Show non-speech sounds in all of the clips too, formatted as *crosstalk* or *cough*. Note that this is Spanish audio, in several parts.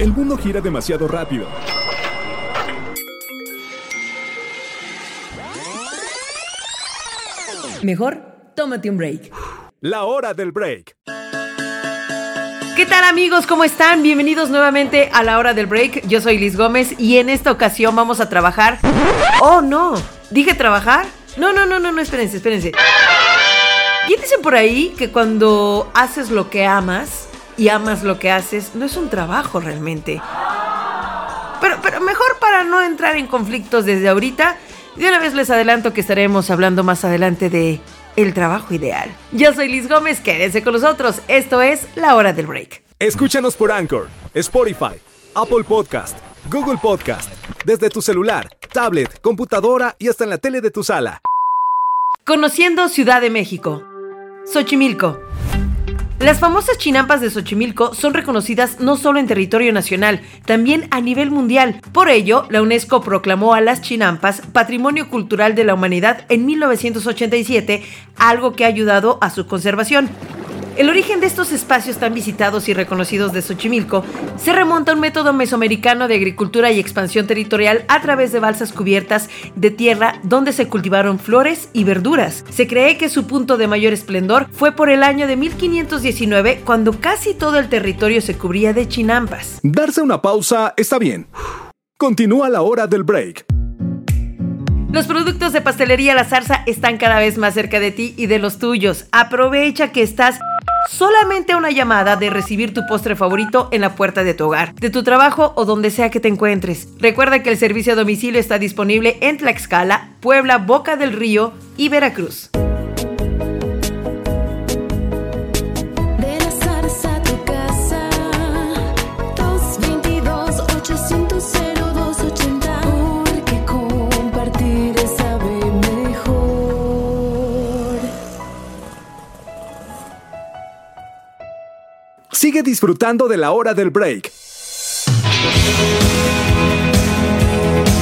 El mundo gira demasiado rápido. Mejor, tómate un break. La hora del break. ¿Qué tal amigos? ¿Cómo están? Bienvenidos nuevamente a la hora del break. Yo soy Liz Gómez y en esta ocasión vamos a trabajar... Oh, no. ¿Dije trabajar? No, no, no, no, no, espérense, espérense. ¿Quién dicen por ahí que cuando haces lo que amas y amas lo que haces, no es un trabajo realmente? Pero, pero mejor para no entrar en conflictos desde ahorita, de una vez les adelanto que estaremos hablando más adelante de el trabajo ideal. Yo soy Liz Gómez, quédense con nosotros. Esto es La Hora del Break. Escúchanos por Anchor, Spotify, Apple Podcast, Google Podcast, desde tu celular, tablet, computadora y hasta en la tele de tu sala. Conociendo Ciudad de México. Xochimilco. Las famosas chinampas de Xochimilco son reconocidas no solo en territorio nacional, también a nivel mundial. Por ello, la UNESCO proclamó a las chinampas Patrimonio Cultural de la Humanidad en 1987, algo que ha ayudado a su conservación. El origen de estos espacios tan visitados y reconocidos de Xochimilco se remonta a un método mesoamericano de agricultura y expansión territorial a través de balsas cubiertas de tierra donde se cultivaron flores y verduras. Se cree que su punto de mayor esplendor fue por el año de 1519 cuando casi todo el territorio se cubría de chinampas. Darse una pausa está bien. Continúa la hora del break. Los productos de pastelería La Zarza están cada vez más cerca de ti y de los tuyos. Aprovecha que estás solamente a una llamada de recibir tu postre favorito en la puerta de tu hogar, de tu trabajo o donde sea que te encuentres. Recuerda que el servicio a domicilio está disponible en Tlaxcala, Puebla, Boca del Río y Veracruz. Sigue disfrutando de la hora del break.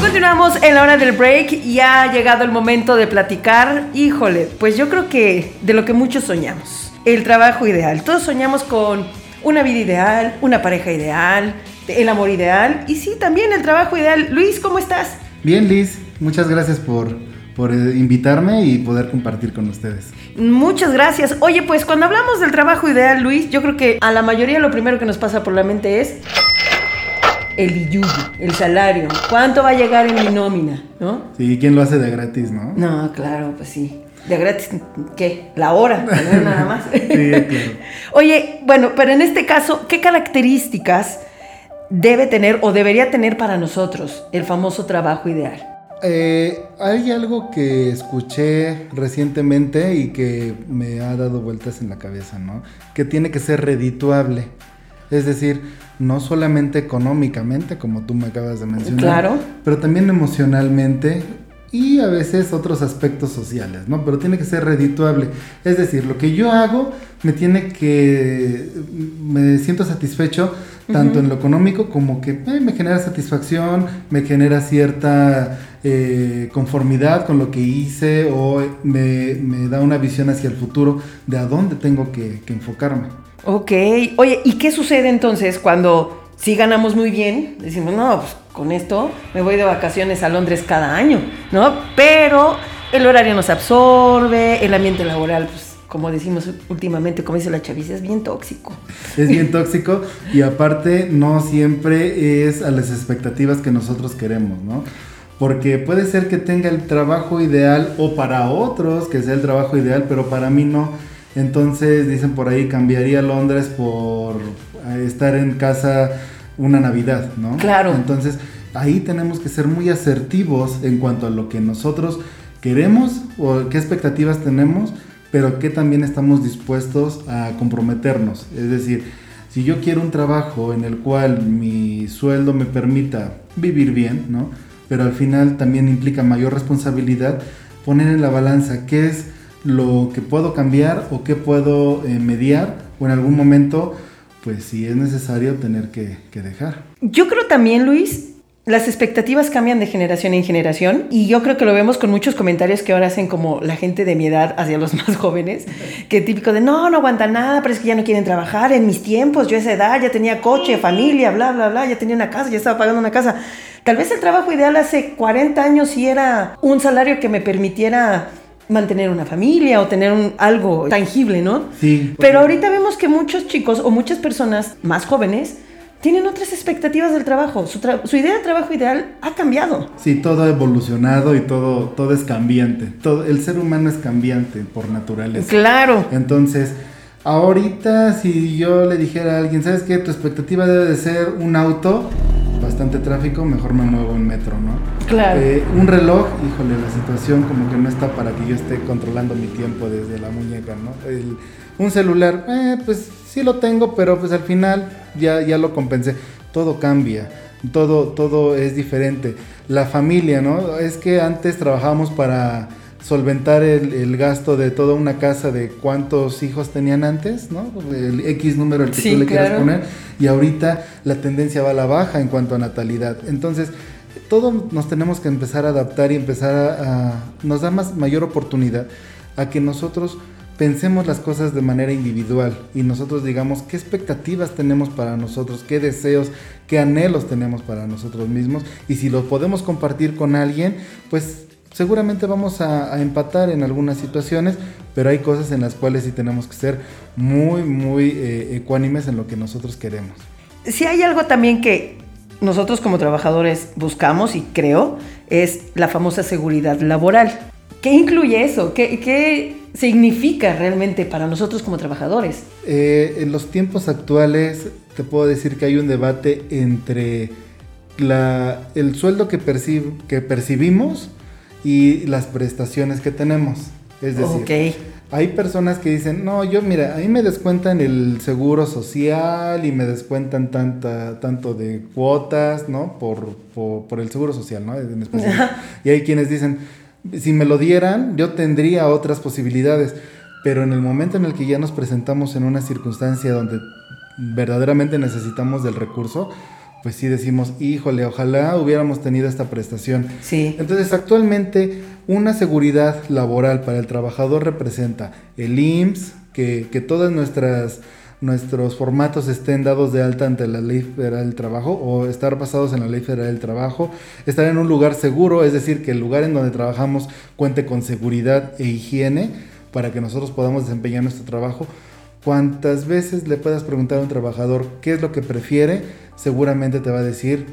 Continuamos en la hora del break y ha llegado el momento de platicar. Híjole, pues yo creo que de lo que muchos soñamos, el trabajo ideal. Todos soñamos con una vida ideal, una pareja ideal, el amor ideal y sí, también el trabajo ideal. Luis, ¿cómo estás? Bien, Liz, muchas gracias por, por eh, invitarme y poder compartir con ustedes. Muchas gracias. Oye, pues cuando hablamos del trabajo ideal, Luis, yo creo que a la mayoría lo primero que nos pasa por la mente es el iyuyu, el salario. ¿Cuánto va a llegar en mi nómina? ¿No? Sí, ¿quién lo hace de gratis, no? No, claro, pues sí. De gratis, ¿qué? La hora, ¿no? *laughs* nada más. Sí, claro. Oye, bueno, pero en este caso, ¿qué características debe tener o debería tener para nosotros el famoso trabajo ideal? Eh, hay algo que escuché recientemente y que me ha dado vueltas en la cabeza, ¿no? Que tiene que ser redituable. Es decir, no solamente económicamente, como tú me acabas de mencionar, Claro. pero también emocionalmente y a veces otros aspectos sociales, ¿no? Pero tiene que ser redituable. Es decir, lo que yo hago me tiene que... me siento satisfecho tanto en lo económico como que eh, me genera satisfacción, me genera cierta eh, conformidad con lo que hice o me, me da una visión hacia el futuro de a dónde tengo que, que enfocarme. Ok. Oye, ¿y qué sucede entonces cuando si ganamos muy bien? Decimos, no, pues con esto me voy de vacaciones a Londres cada año, ¿no? Pero el horario nos absorbe, el ambiente laboral, pues como decimos últimamente, como dice la chaviza, es bien tóxico. Es bien tóxico y aparte no siempre es a las expectativas que nosotros queremos, ¿no? Porque puede ser que tenga el trabajo ideal o para otros que sea el trabajo ideal, pero para mí no. Entonces dicen por ahí cambiaría Londres por eh, estar en casa una Navidad, ¿no? Claro. Entonces ahí tenemos que ser muy asertivos en cuanto a lo que nosotros queremos o qué expectativas tenemos, pero que también estamos dispuestos a comprometernos. Es decir, si yo quiero un trabajo en el cual mi sueldo me permita vivir bien, ¿no? Pero al final también implica mayor responsabilidad, poner en la balanza qué es lo que puedo cambiar o qué puedo eh, mediar o en algún momento, pues si es necesario tener que, que dejar. Yo creo también, Luis, las expectativas cambian de generación en generación y yo creo que lo vemos con muchos comentarios que ahora hacen como la gente de mi edad hacia los *laughs* más jóvenes, que típico de no, no aguanta nada, pero es que ya no quieren trabajar, en mis tiempos, yo a esa edad ya tenía coche, familia, bla, bla, bla, ya tenía una casa, ya estaba pagando una casa. Tal vez el trabajo ideal hace 40 años sí era un salario que me permitiera mantener una familia o tener un, algo tangible, ¿no? Sí. Pero ahorita vemos que muchos chicos o muchas personas más jóvenes tienen otras expectativas del trabajo. Su, tra- su idea de trabajo ideal ha cambiado. Sí, todo ha evolucionado y todo, todo es cambiante. Todo, el ser humano es cambiante por naturaleza. Claro. Entonces, ahorita si yo le dijera a alguien, ¿sabes qué? Tu expectativa debe de ser un auto, bastante tráfico, mejor me muevo en metro, ¿no? Claro. Eh, un reloj, híjole, la situación como que no está para que yo esté controlando mi tiempo desde la muñeca, ¿no? El- un celular, eh, pues sí lo tengo, pero pues al final ya, ya lo compensé. Todo cambia, todo, todo es diferente. La familia, ¿no? Es que antes trabajábamos para solventar el, el gasto de toda una casa de cuántos hijos tenían antes, ¿no? El X número el que Sí, tú le quieras poner. Y ahorita la tendencia va a la baja en cuanto a natalidad. Entonces, todos nos tenemos que empezar a adaptar y empezar a, a- nos da más mayor oportunidad a que nosotros pensemos las cosas de manera individual y nosotros digamos qué expectativas tenemos para nosotros, qué deseos, qué anhelos tenemos para nosotros mismos y si los podemos compartir con alguien, pues seguramente vamos a, a empatar en algunas situaciones, pero hay cosas en las cuales sí tenemos que ser muy, muy eh, ecuánimes en lo que nosotros queremos. Si hay algo también que nosotros como trabajadores buscamos y creo, es la famosa seguridad laboral. ¿Qué incluye eso? ¿Qué, qué significa realmente para nosotros como trabajadores? Eh, en los tiempos actuales te puedo decir que hay un debate entre la, el sueldo que, percib- que percibimos y las prestaciones que tenemos. Es decir, ok. hay personas que dicen, no, yo mira, ahí me descuentan el seguro social y me descuentan tanta, tanto de cuotas, ¿no? Por, por, por el seguro social, ¿no? En *laughs* y hay quienes dicen, si me lo dieran, yo tendría otras posibilidades. Pero en el momento en el que ya nos presentamos en una circunstancia donde verdaderamente necesitamos del recurso, pues sí decimos, híjole, ojalá hubiéramos tenido esta prestación. Sí. Entonces, actualmente, una seguridad laboral para el trabajador representa el IMSS, que, que todas nuestras nuestros formatos estén dados de alta ante la Ley Federal del Trabajo o estar basados en la Ley Federal del Trabajo, estar en un lugar seguro, es decir, que el lugar en donde trabajamos cuente con seguridad e higiene para que nosotros podamos desempeñar nuestro trabajo. Cuantas veces le puedas preguntar a un trabajador qué es lo que prefiere, seguramente te va a decir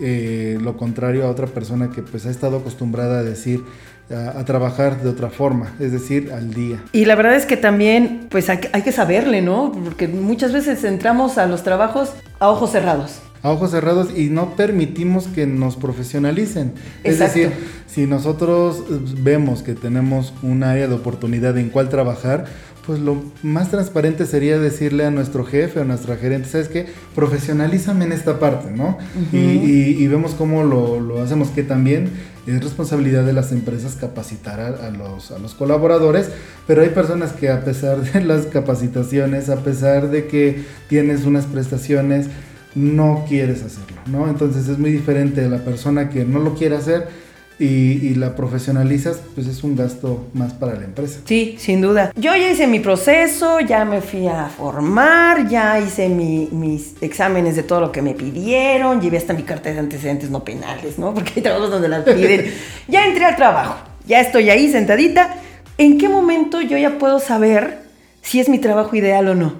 eh, lo contrario a otra persona que pues ha estado acostumbrada a decir, a, a trabajar de otra forma, es decir, al día. Y la verdad es que también, pues hay, que- hay que saberle, ¿no? Porque muchas veces entramos a los trabajos a ojos cerrados. a ojos cerrados y no permitimos que nos profesionalicen. Es Exacto. decir, si nosotros vemos que tenemos un área de oportunidad en cual trabajar, pues lo más transparente sería decirle a nuestro jefe o a nuestra gerente, ¿sabes qué? Profesionalízame en esta parte, ¿no? y, y- y vemos cómo lo, lo hacemos, que también es responsabilidad de las empresas capacitar a, a los, a los colaboradores, pero hay personas que a pesar de *laughs* las capacitaciones, a pesar de que tienes unas prestaciones, no quieres hacerlo, ¿no? Entonces es muy diferente a la persona que no lo quiere hacer y, y la profesionalizas, pues es un gasto más para la empresa. Sí, sin duda. Yo ya hice mi proceso, ya me fui a formar, ya hice mi- mis exámenes de todo lo que me pidieron, llevé hasta mi carta de antecedentes no penales, ¿no? Porque hay trabajos donde las piden. *laughs* ya entré al trabajo, ya estoy ahí sentadita. ¿En qué momento yo ya puedo saber si es mi trabajo ideal o no?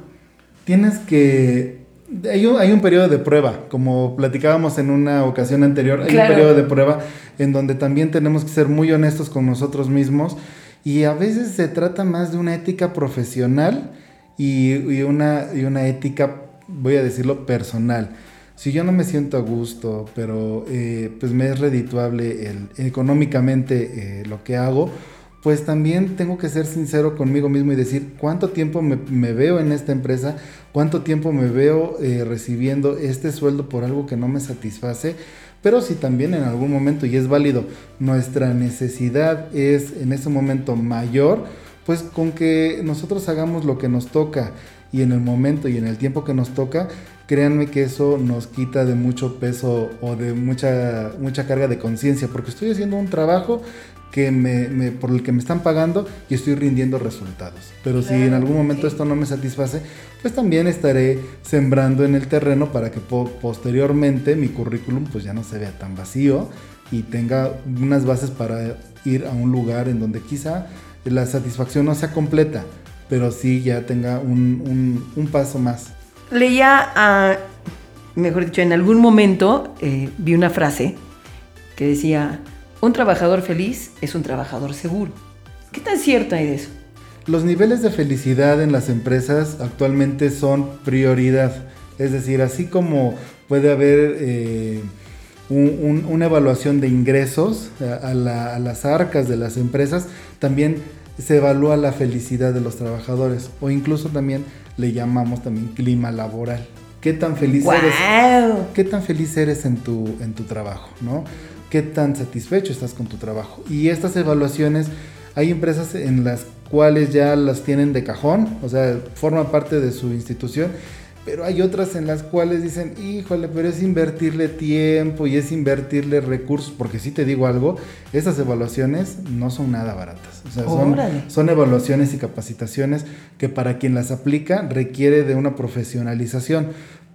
Tienes que... Hay un, hay un periodo de prueba, como platicábamos en una ocasión anterior, hay Claro. un periodo de prueba en donde también tenemos que ser muy honestos con nosotros mismos y a veces se trata más de una ética profesional y, y una, y una ética, voy a decirlo, personal. Si yo no me siento a gusto, pero eh, pues me es redituable el, económicamente eh, lo que hago, pues también tengo que ser sincero conmigo mismo y decir cuánto tiempo me, veo en esta empresa, cuánto tiempo me veo eh, recibiendo este sueldo por algo que no me satisface, pero si también en algún momento, y es válido, nuestra necesidad es en ese momento mayor, pues con que nosotros hagamos lo que nos toca y en el momento y en el tiempo que nos toca, créanme que eso nos quita de mucho peso o de mucha, mucha carga de conciencia, porque estoy haciendo un trabajo que me, me- por el que me están pagando y estoy rindiendo resultados. Pero si en algún momento esto no me satisface, pues también estaré sembrando en el terreno para que po- posteriormente mi currículum pues ya no se vea tan vacío y tenga unas bases para ir a un lugar en donde quizá la satisfacción no sea completa, pero sí ya tenga un, un- un paso más. Leía, ah, mejor dicho, en algún momento eh, vi una frase que decía, un trabajador feliz es un trabajador seguro. ¿Qué tan cierto hay de eso? Los niveles de felicidad en las empresas actualmente son prioridad. Es decir, así como puede haber eh, un- un- una evaluación de ingresos a, a la- a las arcas de las empresas, también se evalúa la felicidad de los trabajadores o incluso también le llamamos también clima laboral. ¿Qué tan feliz eres? ¿Qué tan feliz eres en tu, en tu trabajo? ¿no? ¿Qué tan satisfecho estás con tu trabajo? Y estas evaluaciones, hay empresas en las cuales ya las tienen de cajón, o sea, forma parte de su institución, pero hay otras en las cuales dicen, híjole, pero es invertirle tiempo y es invertirle recursos, porque si te digo algo, esas evaluaciones no son nada baratas. O sea, son, son evaluaciones y capacitaciones que para quien las aplica requiere de una profesionalización.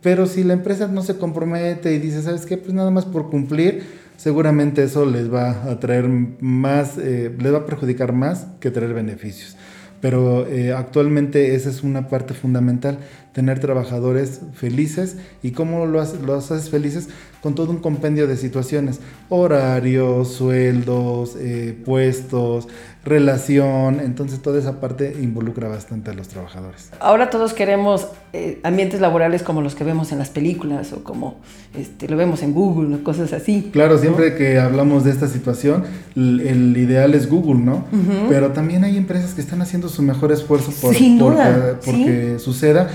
Pero si la empresa no se compromete y dice, ¿sabes qué? Pues nada más por cumplir, seguramente eso les va a traer más, eh, les va a perjudicar más que traer beneficios. Pero eh, actualmente esa es una parte fundamental, tener trabajadores felices y cómo lo los haces felices con todo un compendio de situaciones, horarios, sueldos, eh, puestos, relación, entonces toda esa parte involucra bastante a los trabajadores. Ahora todos queremos eh, ambientes laborales como los que vemos en las películas o como este, lo vemos en Google o cosas así. Claro, siempre que hablamos de esta situación, el ideal es Google, ¿no? Pero también hay empresas que están haciendo su mejor esfuerzo por, Sin por duda, que- suceda.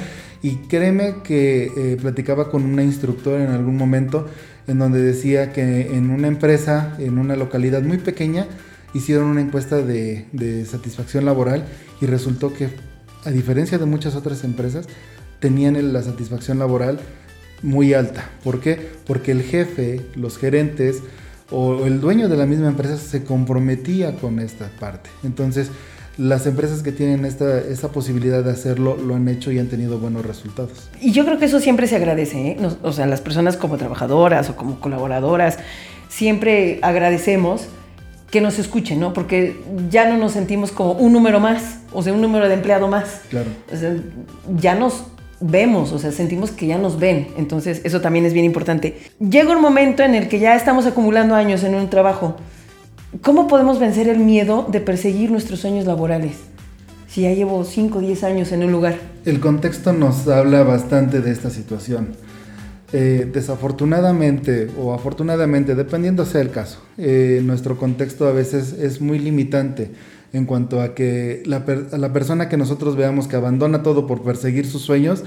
Y créeme que eh, platicaba con una instructora en algún momento en donde decía que en una empresa, en una localidad muy pequeña, hicieron una encuesta de, satisfacción laboral y resultó que, a diferencia de muchas otras empresas, tenían la satisfacción laboral muy alta. ¿Por qué? Porque el jefe, los gerentes o el dueño de la misma empresa se comprometía con esta parte. Entonces, las empresas que tienen esta, esta posibilidad de hacerlo lo han hecho y han tenido buenos resultados. Y yo creo que eso siempre se agradece, ¿eh? O sea, las personas como trabajadoras o como colaboradoras, siempre agradecemos que nos escuchen, ¿no? Porque ya no nos sentimos como un número más, o sea, un número de empleado más. Claro. O sea, ya nos vemos, o sea, sentimos que ya nos ven. Entonces, eso también es bien importante. Llega un momento en el que ya estamos acumulando años en un trabajo. ¿Cómo podemos vencer el miedo de perseguir nuestros sueños laborales? Si ya llevo 5 o 10 años en un lugar. El contexto nos habla bastante de esta situación. Eh, desafortunadamente o afortunadamente, dependiendo sea el caso, eh, nuestro contexto a veces es muy limitante en cuanto a que la, la persona que nosotros veamos que abandona todo por perseguir sus sueños,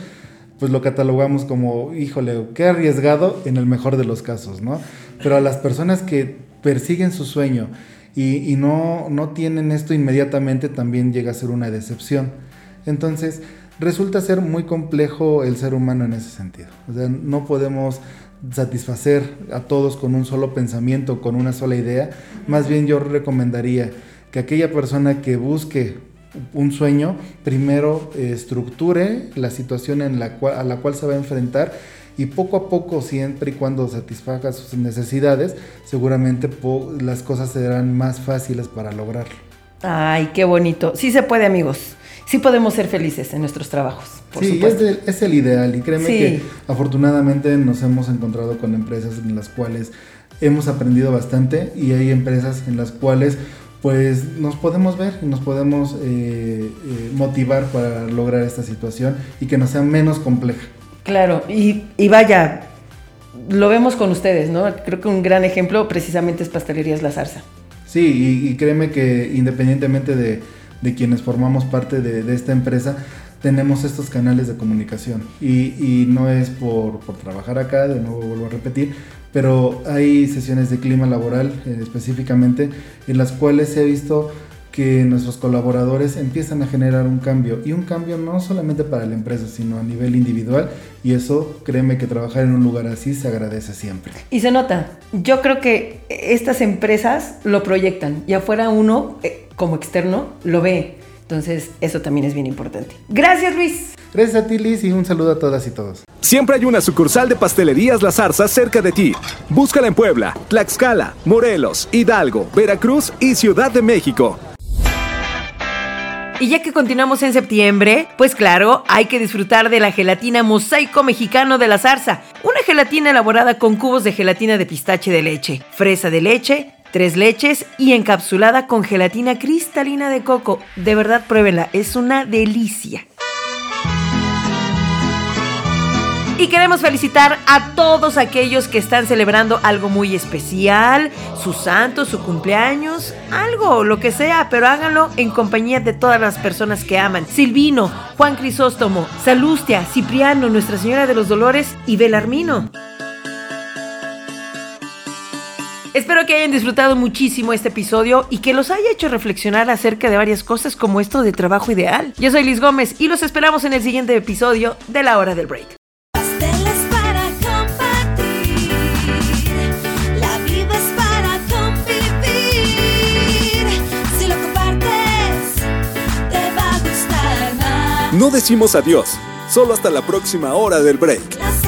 pues lo catalogamos como, híjole, qué arriesgado en el mejor de los casos, ¿no? Pero a las personas que persiguen su sueño y, y no, no tienen esto inmediatamente, también llega a ser una decepción. Entonces, resulta ser muy complejo el ser humano en ese sentido. O sea, no podemos satisfacer a todos con un solo pensamiento, con una sola idea. Más bien yo recomendaría que aquella persona que busque un sueño, primero eh, estructure la situación en la cual, a la cual se va a enfrentar y poco a poco, siempre y cuando satisfaga sus necesidades, seguramente las cosas serán más fáciles para lograrlo. Ay, qué bonito. Sí se puede, amigos. Sí podemos ser felices en nuestros trabajos, por sí, es, de- es el ideal y créeme Sí. que afortunadamente nos hemos encontrado con empresas en las cuales hemos aprendido bastante y hay empresas en las cuales pues nos podemos ver y nos podemos eh, eh, motivar para lograr esta situación y que nos sea menos compleja. Claro, y, y vaya, lo vemos con ustedes, ¿no? Creo que un gran ejemplo precisamente es Pastelerías La Zarza. Sí, y, y créeme que independientemente de, de quienes formamos parte de, esta empresa, tenemos estos canales de comunicación. Y, no es por, trabajar acá, de nuevo vuelvo a repetir, pero hay sesiones de clima laboral eh, específicamente en las cuales ha visto que nuestros colaboradores empiezan a generar un cambio y un cambio no solamente para la empresa, sino a nivel individual y eso, créeme que trabajar en un lugar así se agradece siempre. Y se nota, yo creo que estas empresas lo proyectan y afuera uno, eh, como externo, lo ve. Entonces, eso también es bien importante. Gracias, Luis. Gracias a ti, Liz, y un saludo a todas y todos. Siempre hay una sucursal de Pastelerías La Zarza cerca de ti. Búscala en Puebla, Tlaxcala, Morelos, Hidalgo, Veracruz y Ciudad de México. Y ya que continuamos en septiembre, pues claro, hay que disfrutar de la gelatina mosaico mexicano de la zarza. Una gelatina elaborada con cubos de gelatina de pistache de leche, fresa de leche, tres leches y encapsulada con gelatina cristalina de coco. De verdad, pruébenla, es una delicia. Y queremos felicitar a todos aquellos que están celebrando algo muy especial, su santo, su cumpleaños, algo, lo que sea, pero háganlo en compañía de todas las personas que aman. Silvino, Juan Crisóstomo, Salustia, Cipriano, Nuestra Señora de los Dolores y Belarmino. Espero que hayan disfrutado muchísimo este episodio y que los haya hecho reflexionar acerca de varias cosas como esto de trabajo ideal. Yo soy Liz Gómez y los esperamos en el siguiente episodio de La Hora del Break. Pasteles para compartir. La vida es para convivir. Si lo compartes, te va a gustar más. No decimos adiós, solo hasta la próxima hora del break.